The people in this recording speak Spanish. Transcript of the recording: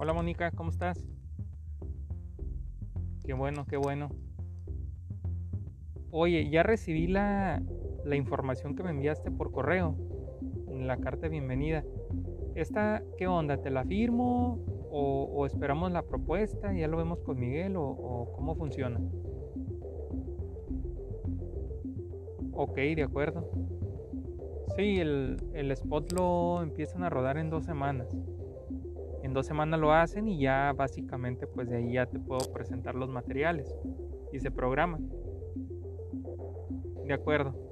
Hola Mónica, ¿cómo estás? Qué bueno, qué bueno. Oye, ya recibí la, la información que me enviaste por correo, en la carta de bienvenida. ¿Esta qué onda? ¿Te la firmo? ¿O, esperamos la propuesta? ¿Ya lo vemos con Miguel? ¿O, cómo funciona? Ok, de acuerdo. Sí, el, el spot lo empiezan a rodar en dos semanas. En dos semanas lo hacen y ya básicamente pues de ahí ya te puedo presentar los materiales y se programan. De acuerdo.